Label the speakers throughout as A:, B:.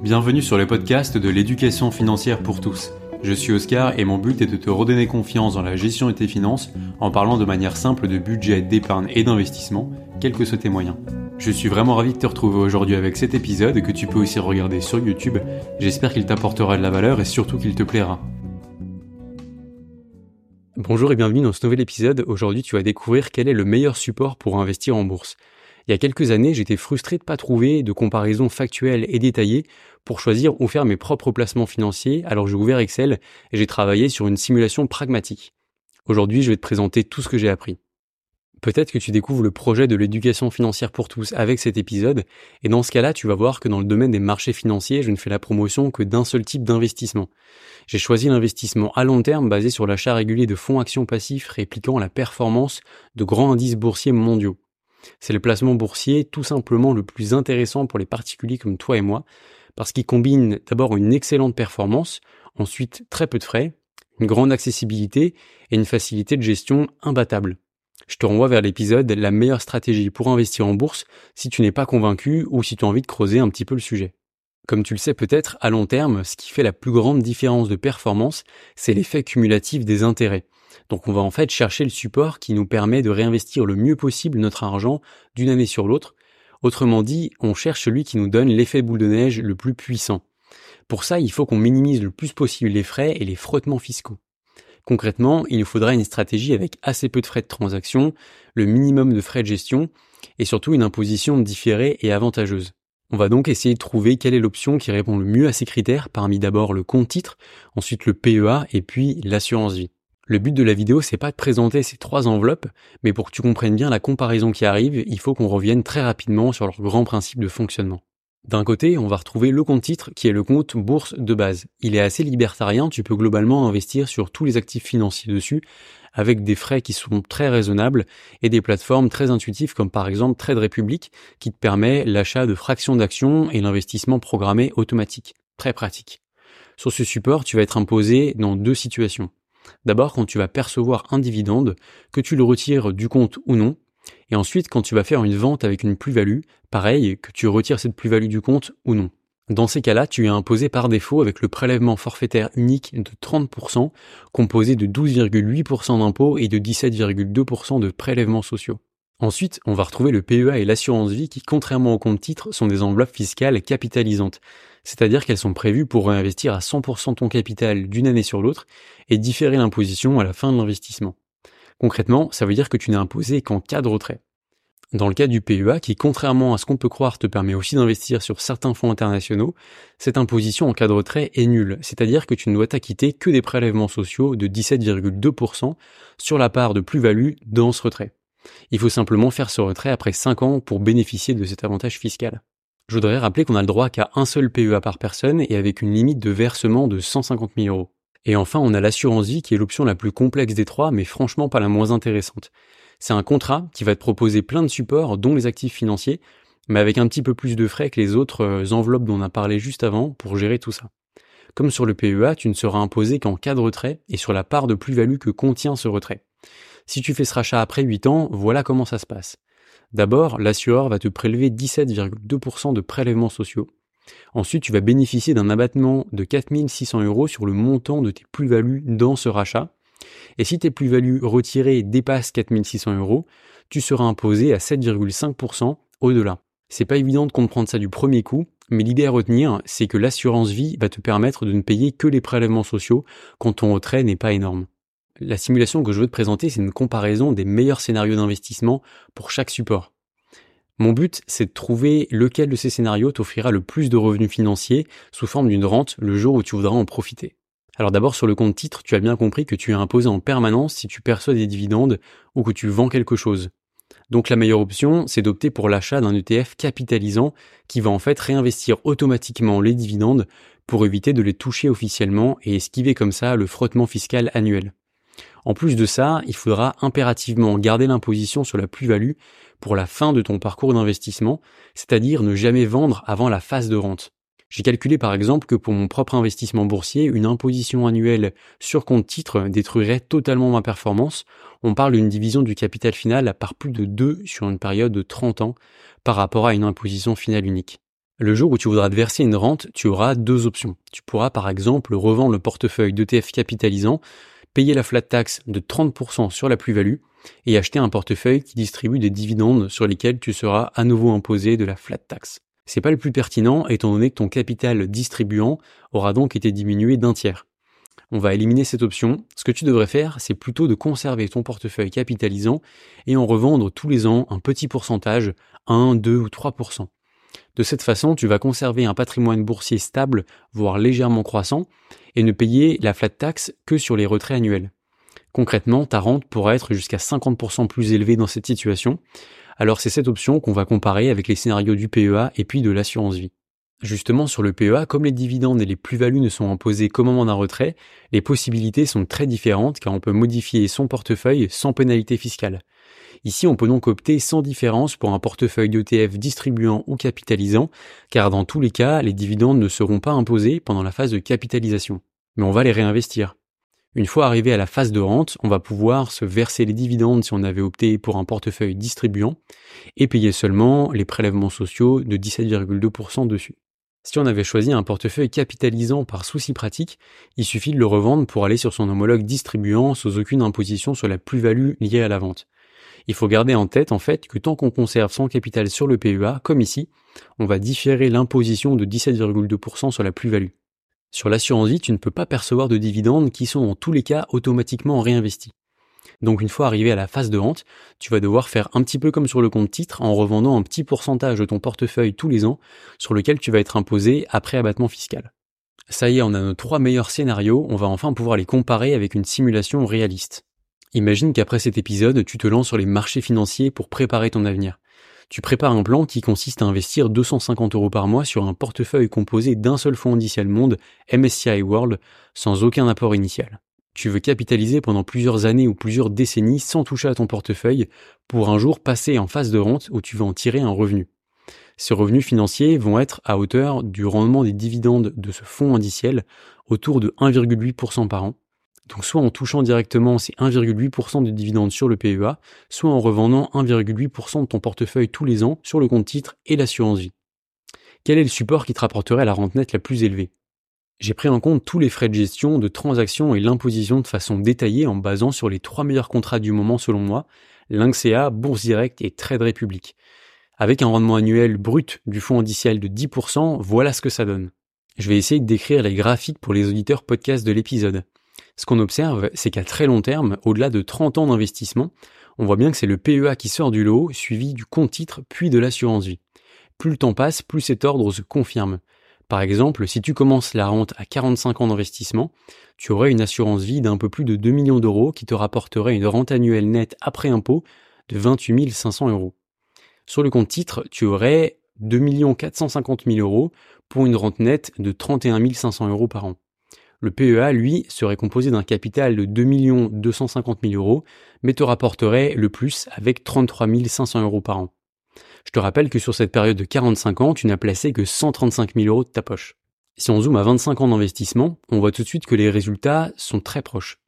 A: Bienvenue sur le podcast de l'éducation financière pour tous. Je suis Oscar et mon but est de te redonner confiance dans la gestion de tes finances en parlant de manière simple de budget, d'épargne et d'investissement, quels que soient tes moyens. Je suis vraiment ravi de te retrouver aujourd'hui avec cet épisode que tu peux aussi regarder sur YouTube. J'espère qu'il t'apportera de la valeur et surtout qu'il te plaira.
B: Bonjour et bienvenue dans ce nouvel épisode. Aujourd'hui, tu vas découvrir quel est le meilleur support pour investir en bourse. Il y a quelques années, j'étais frustré de ne pas trouver de comparaison factuelle et détaillée pour choisir où faire mes propres placements financiers, alors j'ai ouvert Excel et j'ai travaillé sur une simulation pragmatique. Aujourd'hui, je vais te présenter tout ce que j'ai appris. Peut-être que tu découvres le projet de l'éducation financière pour tous avec cet épisode, et dans ce cas-là, tu vas voir que dans le domaine des marchés financiers, je ne fais la promotion que d'un seul type d'investissement. J'ai choisi l'investissement à long terme basé sur l'achat régulier de fonds actions passifs répliquant la performance de grands indices boursiers mondiaux. C'est le placement boursier tout simplement le plus intéressant pour les particuliers comme toi et moi, parce qu'il combine d'abord une excellente performance, ensuite très peu de frais, une grande accessibilité et une facilité de gestion imbattable. Je te renvoie vers l'épisode La meilleure stratégie pour investir en bourse si tu n'es pas convaincu ou si tu as envie de creuser un petit peu le sujet. Comme tu le sais peut-être, à long terme, ce qui fait la plus grande différence de performance, c'est l'effet cumulatif des intérêts. Donc on va en fait chercher le support qui nous permet de réinvestir le mieux possible notre argent d'une année sur l'autre. Autrement dit, on cherche celui qui nous donne l'effet boule de neige le plus puissant. Pour ça, il faut qu'on minimise le plus possible les frais et les frottements fiscaux. Concrètement, il nous faudra une stratégie avec assez peu de frais de transaction, le minimum de frais de gestion et surtout une imposition différée et avantageuse. On va donc essayer de trouver quelle est l'option qui répond le mieux à ces critères parmi d'abord le compte titre, ensuite le PEA et puis l'assurance vie. Le but de la vidéo, c'est pas de présenter ces trois enveloppes, mais pour que tu comprennes bien la comparaison qui arrive, il faut qu'on revienne très rapidement sur leur grand principe de fonctionnement. D'un côté, on va retrouver le compte titre qui est le compte bourse de base. Il est assez libertarien, tu peux globalement investir sur tous les actifs financiers dessus, avec des frais qui sont très raisonnables et des plateformes très intuitives comme par exemple Trade Republic qui te permet l'achat de fractions d'actions et l'investissement programmé automatique. Très pratique. Sur ce support, tu vas être imposé dans deux situations. D'abord quand tu vas percevoir un dividende, que tu le retires du compte ou non, et ensuite quand tu vas faire une vente avec une plus-value, pareil, que tu retires cette plus-value du compte ou non. Dans ces cas-là, tu es imposé par défaut avec le prélèvement forfaitaire unique de 30%, composé de 12,8% d'impôts et de 17,2% de prélèvements sociaux. Ensuite, on va retrouver le PEA et l'assurance vie qui, contrairement au compte titre, sont des enveloppes fiscales capitalisantes c'est-à-dire qu'elles sont prévues pour réinvestir à 100% ton capital d'une année sur l'autre et différer l'imposition à la fin de l'investissement. Concrètement, ça veut dire que tu n'es imposé qu'en cas de retrait. Dans le cas du PEA, qui contrairement à ce qu'on peut croire te permet aussi d'investir sur certains fonds internationaux, cette imposition en cas de retrait est nulle, c'est-à-dire que tu ne dois t'acquitter que des prélèvements sociaux de 17,2% sur la part de plus-value dans ce retrait. Il faut simplement faire ce retrait après 5 ans pour bénéficier de cet avantage fiscal. Je voudrais rappeler qu'on a le droit qu'à un seul PEA par personne et avec une limite de versement de 150 000 euros. Et enfin, on a l'assurance vie qui est l'option la plus complexe des trois, mais franchement pas la moins intéressante. C'est un contrat qui va te proposer plein de supports, dont les actifs financiers, mais avec un petit peu plus de frais que les autres euh, enveloppes dont on a parlé juste avant pour gérer tout ça. Comme sur le PEA, tu ne seras imposé qu'en cas de retrait et sur la part de plus-value que contient ce retrait. Si tu fais ce rachat après 8 ans, voilà comment ça se passe. D'abord, l'assureur va te prélever 17,2% de prélèvements sociaux. Ensuite, tu vas bénéficier d'un abattement de 4600 euros sur le montant de tes plus-values dans ce rachat. Et si tes plus-values retirées dépassent 4600 euros, tu seras imposé à 7,5% au-delà. C'est pas évident de comprendre ça du premier coup, mais l'idée à retenir, c'est que l'assurance vie va te permettre de ne payer que les prélèvements sociaux quand ton retrait n'est pas énorme. La simulation que je veux te présenter, c'est une comparaison des meilleurs scénarios d'investissement pour chaque support. Mon but, c'est de trouver lequel de ces scénarios t'offrira le plus de revenus financiers sous forme d'une rente le jour où tu voudras en profiter. Alors d'abord sur le compte titre, tu as bien compris que tu es imposé en permanence si tu perçois des dividendes ou que tu vends quelque chose. Donc la meilleure option, c'est d'opter pour l'achat d'un ETF capitalisant qui va en fait réinvestir automatiquement les dividendes pour éviter de les toucher officiellement et esquiver comme ça le frottement fiscal annuel. En plus de ça, il faudra impérativement garder l'imposition sur la plus-value pour la fin de ton parcours d'investissement, c'est-à-dire ne jamais vendre avant la phase de rente. J'ai calculé par exemple que pour mon propre investissement boursier, une imposition annuelle sur compte titre détruirait totalement ma performance. On parle d'une division du capital final par plus de 2 sur une période de 30 ans par rapport à une imposition finale unique. Le jour où tu voudras te verser une rente, tu auras deux options. Tu pourras par exemple revendre le portefeuille d'ETF capitalisant, payer la flat tax de 30% sur la plus-value et acheter un portefeuille qui distribue des dividendes sur lesquels tu seras à nouveau imposé de la flat tax. C'est pas le plus pertinent étant donné que ton capital distribuant aura donc été diminué d'un tiers. On va éliminer cette option. Ce que tu devrais faire, c'est plutôt de conserver ton portefeuille capitalisant et en revendre tous les ans un petit pourcentage, 1, 2 ou 3%. De cette façon, tu vas conserver un patrimoine boursier stable, voire légèrement croissant, et ne payer la flat tax que sur les retraits annuels. Concrètement, ta rente pourra être jusqu'à 50% plus élevée dans cette situation. Alors c'est cette option qu'on va comparer avec les scénarios du PEA et puis de l'assurance vie. Justement, sur le PEA, comme les dividendes et les plus-values ne sont imposés qu'au moment d'un retrait, les possibilités sont très différentes car on peut modifier son portefeuille sans pénalité fiscale. Ici, on peut donc opter sans différence pour un portefeuille d'ETF distribuant ou capitalisant, car dans tous les cas, les dividendes ne seront pas imposés pendant la phase de capitalisation. Mais on va les réinvestir. Une fois arrivé à la phase de rente, on va pouvoir se verser les dividendes si on avait opté pour un portefeuille distribuant et payer seulement les prélèvements sociaux de 17,2% dessus. Si on avait choisi un portefeuille capitalisant par souci pratique, il suffit de le revendre pour aller sur son homologue distribuant sans aucune imposition sur la plus-value liée à la vente. Il faut garder en tête en fait que tant qu'on conserve son capital sur le PEA, comme ici, on va différer l'imposition de 17,2% sur la plus-value. Sur l'assurance vie, tu ne peux pas percevoir de dividendes qui sont en tous les cas automatiquement réinvestis. Donc une fois arrivé à la phase de vente, tu vas devoir faire un petit peu comme sur le compte titre en revendant un petit pourcentage de ton portefeuille tous les ans sur lequel tu vas être imposé après abattement fiscal. Ça y est, on a nos trois meilleurs scénarios, on va enfin pouvoir les comparer avec une simulation réaliste. Imagine qu'après cet épisode, tu te lances sur les marchés financiers pour préparer ton avenir. Tu prépares un plan qui consiste à investir 250 euros par mois sur un portefeuille composé d'un seul fonds indiciel monde, MSCI World, sans aucun apport initial. Tu veux capitaliser pendant plusieurs années ou plusieurs décennies sans toucher à ton portefeuille pour un jour passer en phase de rente où tu vas en tirer un revenu. Ces revenus financiers vont être à hauteur du rendement des dividendes de ce fonds indiciel autour de 1,8% par an. Donc soit en touchant directement ces 1,8% de dividendes sur le PEA, soit en revendant 1,8% de ton portefeuille tous les ans sur le compte titre et l'assurance vie. Quel est le support qui te rapporterait la rente nette la plus élevée? J'ai pris en compte tous les frais de gestion, de transaction et l'imposition de façon détaillée en basant sur les trois meilleurs contrats du moment selon moi, Lynxea, Bourse Direct et Trade Republic. Avec un rendement annuel brut du fonds indiciel de 10%, voilà ce que ça donne. Je vais essayer de décrire les graphiques pour les auditeurs podcast de l'épisode. Ce qu'on observe, c'est qu'à très long terme, au-delà de 30 ans d'investissement, on voit bien que c'est le PEA qui sort du lot, suivi du compte titre, puis de l'assurance vie. Plus le temps passe, plus cet ordre se confirme. Par exemple, si tu commences la rente à 45 ans d'investissement, tu aurais une assurance vie d'un peu plus de 2 millions d'euros qui te rapporterait une rente annuelle nette après impôt de 28 500 euros. Sur le compte titre, tu aurais 2 450 000 euros pour une rente nette de 31 500 euros par an. Le PEA, lui, serait composé d'un capital de 2 250 000 euros, mais te rapporterait le plus avec 33 500 euros par an. Je te rappelle que sur cette période de 45 ans, tu n'as placé que 135 000 euros de ta poche. Si on zoome à 25 ans d'investissement, on voit tout de suite que les résultats sont très proches.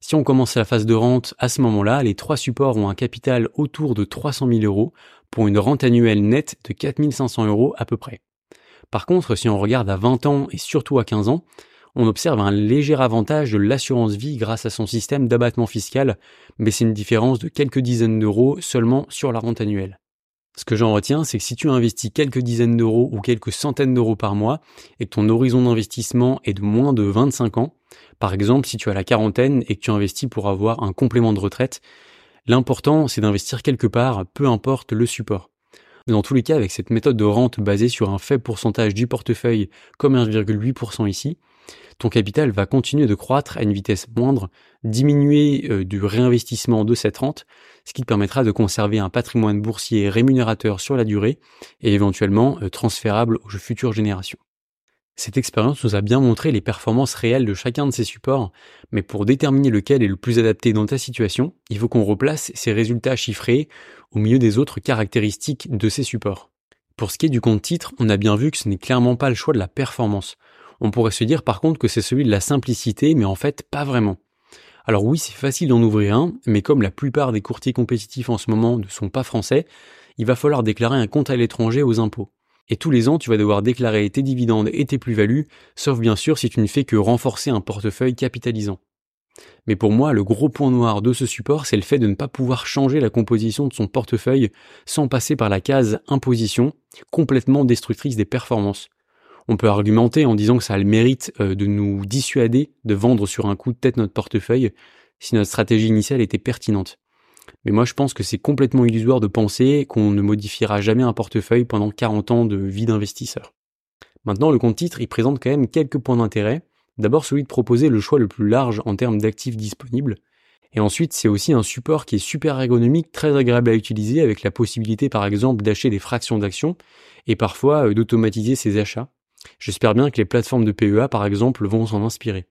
B: Si on commence la phase de rente à ce moment-là, les trois supports ont un capital autour de 300 000 euros pour une rente annuelle nette de 4 500 euros à peu près. Par contre, si on regarde à 20 ans et surtout à 15 ans, on observe un léger avantage de l'assurance vie grâce à son système d'abattement fiscal, mais c'est une différence de quelques dizaines d'euros seulement sur la rente annuelle. Ce que j'en retiens, c'est que si tu investis quelques dizaines d'euros ou quelques centaines d'euros par mois et que ton horizon d'investissement est de moins de 25 ans, par exemple si tu as la quarantaine et que tu investis pour avoir un complément de retraite, l'important c'est d'investir quelque part, peu importe le support. Dans tous les cas, avec cette méthode de rente basée sur un faible pourcentage du portefeuille, comme 1,8% ici, ton capital va continuer de croître à une vitesse moindre, diminuer euh, du réinvestissement de cette rente, ce qui te permettra de conserver un patrimoine boursier rémunérateur sur la durée et éventuellement euh, transférable aux futures générations. Cette expérience nous a bien montré les performances réelles de chacun de ces supports, mais pour déterminer lequel est le plus adapté dans ta situation, il faut qu'on replace ces résultats chiffrés au milieu des autres caractéristiques de ces supports. Pour ce qui est du compte titre, on a bien vu que ce n'est clairement pas le choix de la performance. On pourrait se dire par contre que c'est celui de la simplicité, mais en fait pas vraiment. Alors oui, c'est facile d'en ouvrir un, mais comme la plupart des courtiers compétitifs en ce moment ne sont pas français, il va falloir déclarer un compte à l'étranger aux impôts. Et tous les ans, tu vas devoir déclarer tes dividendes et tes plus-values, sauf bien sûr si tu ne fais que renforcer un portefeuille capitalisant. Mais pour moi, le gros point noir de ce support, c'est le fait de ne pas pouvoir changer la composition de son portefeuille sans passer par la case imposition, complètement destructrice des performances. On peut argumenter en disant que ça a le mérite euh, de nous dissuader de vendre sur un coup de tête notre portefeuille si notre stratégie initiale était pertinente. Mais moi je pense que c'est complètement illusoire de penser qu'on ne modifiera jamais un portefeuille pendant 40 ans de vie d'investisseur. Maintenant, le compte titre, il présente quand même quelques points d'intérêt. D'abord celui de proposer le choix le plus large en termes d'actifs disponibles. Et ensuite, c'est aussi un support qui est super ergonomique, très agréable à utiliser, avec la possibilité par exemple d'acheter des fractions d'actions et parfois euh, d'automatiser ses achats. J'espère bien que les plateformes de PEA par exemple vont s'en inspirer.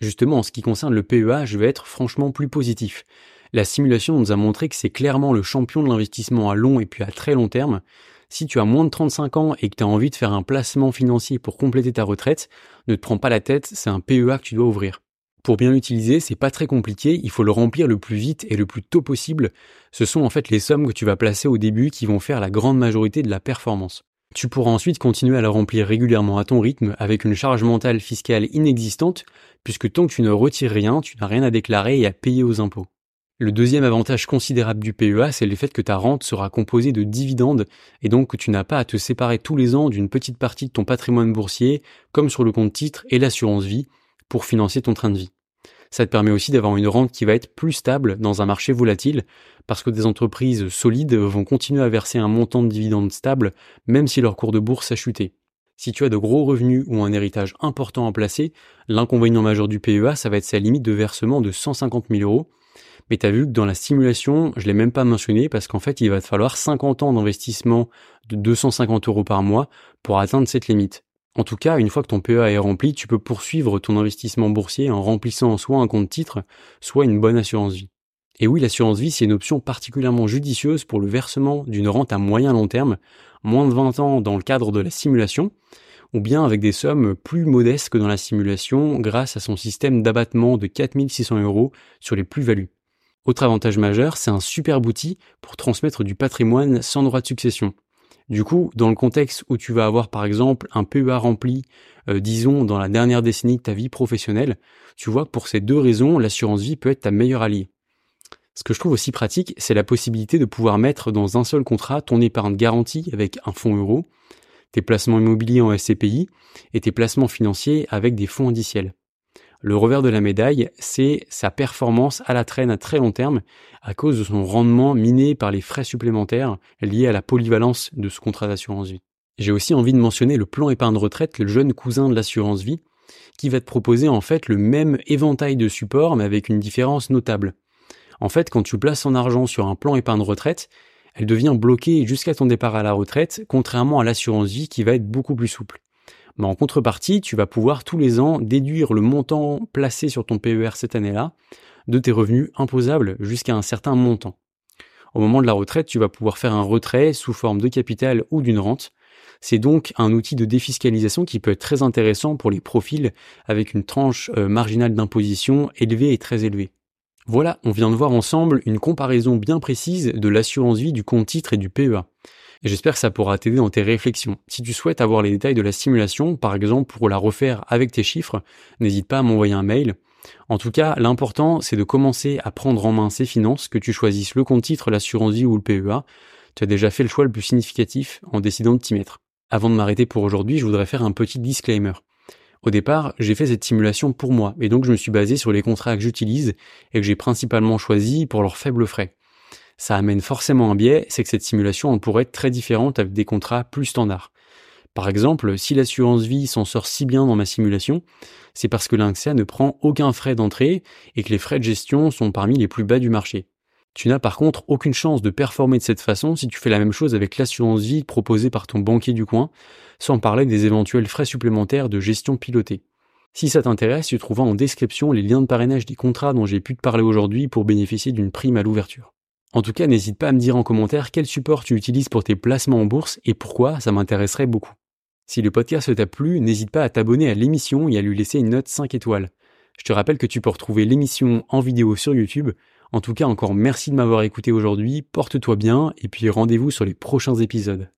B: Justement, en ce qui concerne le PEA, je vais être franchement plus positif. La simulation nous a montré que c'est clairement le champion de l'investissement à long et puis à très long terme, si tu as moins de 35 ans et que tu as envie de faire un placement financier pour compléter ta retraite, ne te prends pas la tête, c'est un PEA que tu dois ouvrir. Pour bien l'utiliser, c'est pas très compliqué, il faut le remplir le plus vite et le plus tôt possible. Ce sont en fait les sommes que tu vas placer au début qui vont faire la grande majorité de la performance. Tu pourras ensuite continuer à la remplir régulièrement à ton rythme avec une charge mentale fiscale inexistante, puisque tant que tu ne retires rien, tu n'as rien à déclarer et à payer aux impôts. Le deuxième avantage considérable du PEA, c'est le fait que ta rente sera composée de dividendes et donc que tu n'as pas à te séparer tous les ans d'une petite partie de ton patrimoine boursier, comme sur le compte titre et l'assurance vie, pour financer ton train de vie. Ça te permet aussi d'avoir une rente qui va être plus stable dans un marché volatile, parce que des entreprises solides vont continuer à verser un montant de dividendes stable, même si leur cours de bourse a chuté. Si tu as de gros revenus ou un héritage important à placer, l'inconvénient majeur du PEA, ça va être sa limite de versement de 150 000 euros, mais tu as vu que dans la simulation, je l'ai même pas mentionné parce qu'en fait, il va te falloir 50 ans d'investissement de 250 euros par mois pour atteindre cette limite. En tout cas, une fois que ton PEA est rempli, tu peux poursuivre ton investissement boursier en remplissant soit un compte titre, soit une bonne assurance vie. Et oui, l'assurance vie, c'est une option particulièrement judicieuse pour le versement d'une rente à moyen long terme, moins de 20 ans dans le cadre de la simulation, ou bien avec des sommes plus modestes que dans la simulation grâce à son système d'abattement de 4600 euros sur les plus-values. Autre avantage majeur, c'est un super outil pour transmettre du patrimoine sans droit de succession. Du coup, dans le contexte où tu vas avoir par exemple un PEA rempli, euh, disons dans la dernière décennie de ta vie professionnelle, tu vois que pour ces deux raisons, l'assurance vie peut être ta meilleure alliée. Ce que je trouve aussi pratique, c'est la possibilité de pouvoir mettre dans un seul contrat ton épargne garantie avec un fonds euro, tes placements immobiliers en SCPI et tes placements financiers avec des fonds indiciels. Le revers de la médaille, c'est sa performance à la traîne à très long terme à cause de son rendement miné par les frais supplémentaires liés à la polyvalence de ce contrat d'assurance vie. J'ai aussi envie de mentionner le plan épargne retraite, le jeune cousin de l'assurance vie, qui va te proposer en fait le même éventail de supports mais avec une différence notable. En fait, quand tu places ton argent sur un plan épargne retraite, elle devient bloquée jusqu'à ton départ à la retraite, contrairement à l'assurance vie qui va être beaucoup plus souple. Mais en contrepartie, tu vas pouvoir tous les ans déduire le montant placé sur ton PER cette année-là de tes revenus imposables jusqu'à un certain montant. Au moment de la retraite, tu vas pouvoir faire un retrait sous forme de capital ou d'une rente. C'est donc un outil de défiscalisation qui peut être très intéressant pour les profils avec une tranche euh, marginale d'imposition élevée et très élevée. Voilà, on vient de voir ensemble une comparaison bien précise de l'assurance vie du compte titre et du PEA j'espère que ça pourra t'aider dans tes réflexions. Si tu souhaites avoir les détails de la simulation, par exemple pour la refaire avec tes chiffres, n'hésite pas à m'envoyer un mail. En tout cas, l'important, c'est de commencer à prendre en main ces finances, que tu choisisses le compte titre, l'assurance vie ou le PEA. Tu as déjà fait le choix le plus significatif en décidant de t'y mettre. Avant de m'arrêter pour aujourd'hui, je voudrais faire un petit disclaimer. Au départ, j'ai fait cette simulation pour moi, et donc je me suis basé sur les contrats que j'utilise et que j'ai principalement choisis pour leurs faibles frais ça amène forcément un biais, c'est que cette simulation pourrait être très différente avec des contrats plus standards. Par exemple, si l'assurance vie s'en sort si bien dans ma simulation, c'est parce que l'INXEA ne prend aucun frais d'entrée et que les frais de gestion sont parmi les plus bas du marché. Tu n'as par contre aucune chance de performer de cette façon si tu fais la même chose avec l'assurance vie proposée par ton banquier du coin, sans parler des éventuels frais supplémentaires de gestion pilotée. Si ça t'intéresse, tu trouveras en description les liens de parrainage des contrats dont j'ai pu te parler aujourd'hui pour bénéficier d'une prime à l'ouverture. En tout cas, n'hésite pas à me dire en commentaire quel support tu utilises pour tes placements en bourse et pourquoi, ça m'intéresserait beaucoup. Si le podcast t'a plu, n'hésite pas à t'abonner à l'émission et à lui laisser une note 5 étoiles. Je te rappelle que tu peux retrouver l'émission en vidéo sur YouTube. En tout cas, encore merci de m'avoir écouté aujourd'hui, porte-toi bien et puis rendez-vous sur les prochains épisodes.